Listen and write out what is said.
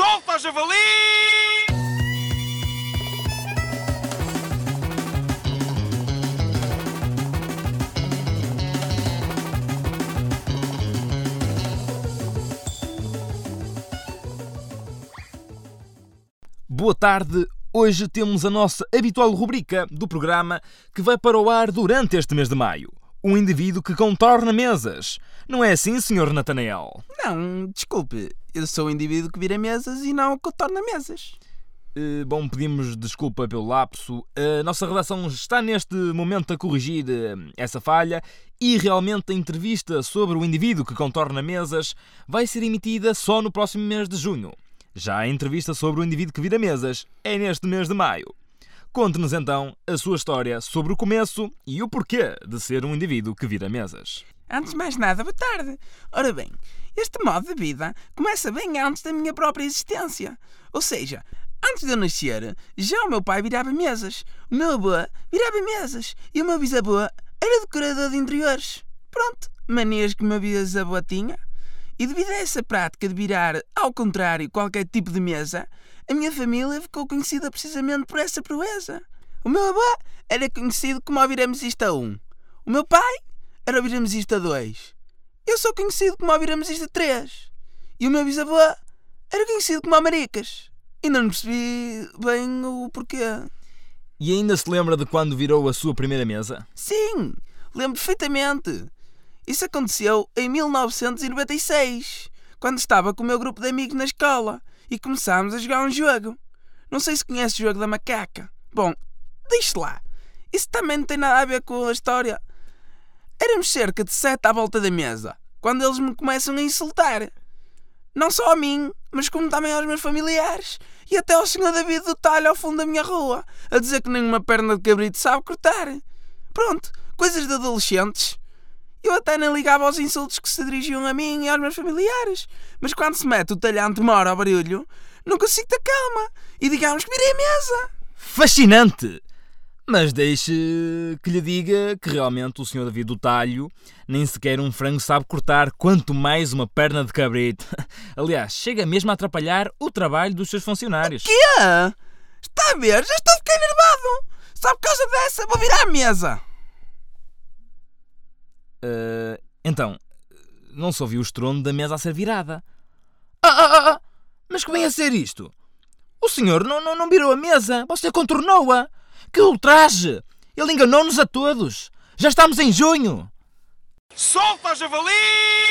Solta, javali! Boa tarde. Hoje temos a nossa habitual rubrica do programa que vai para o ar durante este mês de maio. Um indivíduo que contorna mesas. Não é assim, Sr. Natanael? Não, desculpe. Eu sou o indivíduo que vira mesas e não o que torna mesas. Eh, bom, pedimos desculpa pelo lapso. A nossa redação está neste momento a corrigir eh, essa falha e realmente a entrevista sobre o indivíduo que contorna mesas vai ser emitida só no próximo mês de junho. Já a entrevista sobre o indivíduo que vira mesas é neste mês de maio. Conte-nos então a sua história sobre o começo e o porquê de ser um indivíduo que vira mesas. Antes de mais nada, boa tarde. Ora bem, este modo de vida começa bem antes da minha própria existência. Ou seja, antes de eu nascer, já o meu pai virava mesas, o meu avô virava mesas e o meu bisavô era decorador de interiores. Pronto, manias que o meu bisavô tinha. E devido a essa prática de virar ao contrário qualquer tipo de mesa, a minha família ficou conhecida precisamente por essa proeza. O meu avô era conhecido como o Viramesista 1. O meu pai era o Viramesista 2. Eu sou conhecido como o Viramesista 3. E o meu bisavô era conhecido como Maricas. Ainda não percebi bem o porquê. E ainda se lembra de quando virou a sua primeira mesa? Sim, lembro perfeitamente. Isso aconteceu em 1996, quando estava com o meu grupo de amigos na escola e começámos a jogar um jogo. Não sei se conhece o jogo da macaca. Bom, deixe lá. Isso também não tem nada a ver com a história. Éramos cerca de sete à volta da mesa, quando eles me começam a insultar. Não só a mim, mas como também aos meus familiares. E até ao senhor David do Talho ao fundo da minha rua, a dizer que nenhuma perna de cabrito sabe cortar. Pronto, coisas de adolescentes. Eu até nem ligava aos insultos que se dirigiam a mim e aos meus familiares. Mas quando se mete o talhante mora ao barulho, não consigo ter calma. E digamos que virei a mesa. Fascinante! Mas deixe que lhe diga que realmente o Sr. David do Talho nem sequer um frango sabe cortar, quanto mais uma perna de cabrito. Aliás, chega mesmo a atrapalhar o trabalho dos seus funcionários. Quê? Está a ver? Já estou a ficar enervado. Só por causa dessa vou virar a mesa. Uh, então, não se ouviu o estrondo da mesa a ser virada. Ah, ah, ah, mas que vem a ser isto? O senhor não, não, não virou a mesa, você contornou-a. Que ultraje! Ele enganou-nos a todos. Já estamos em junho. Solta, javali!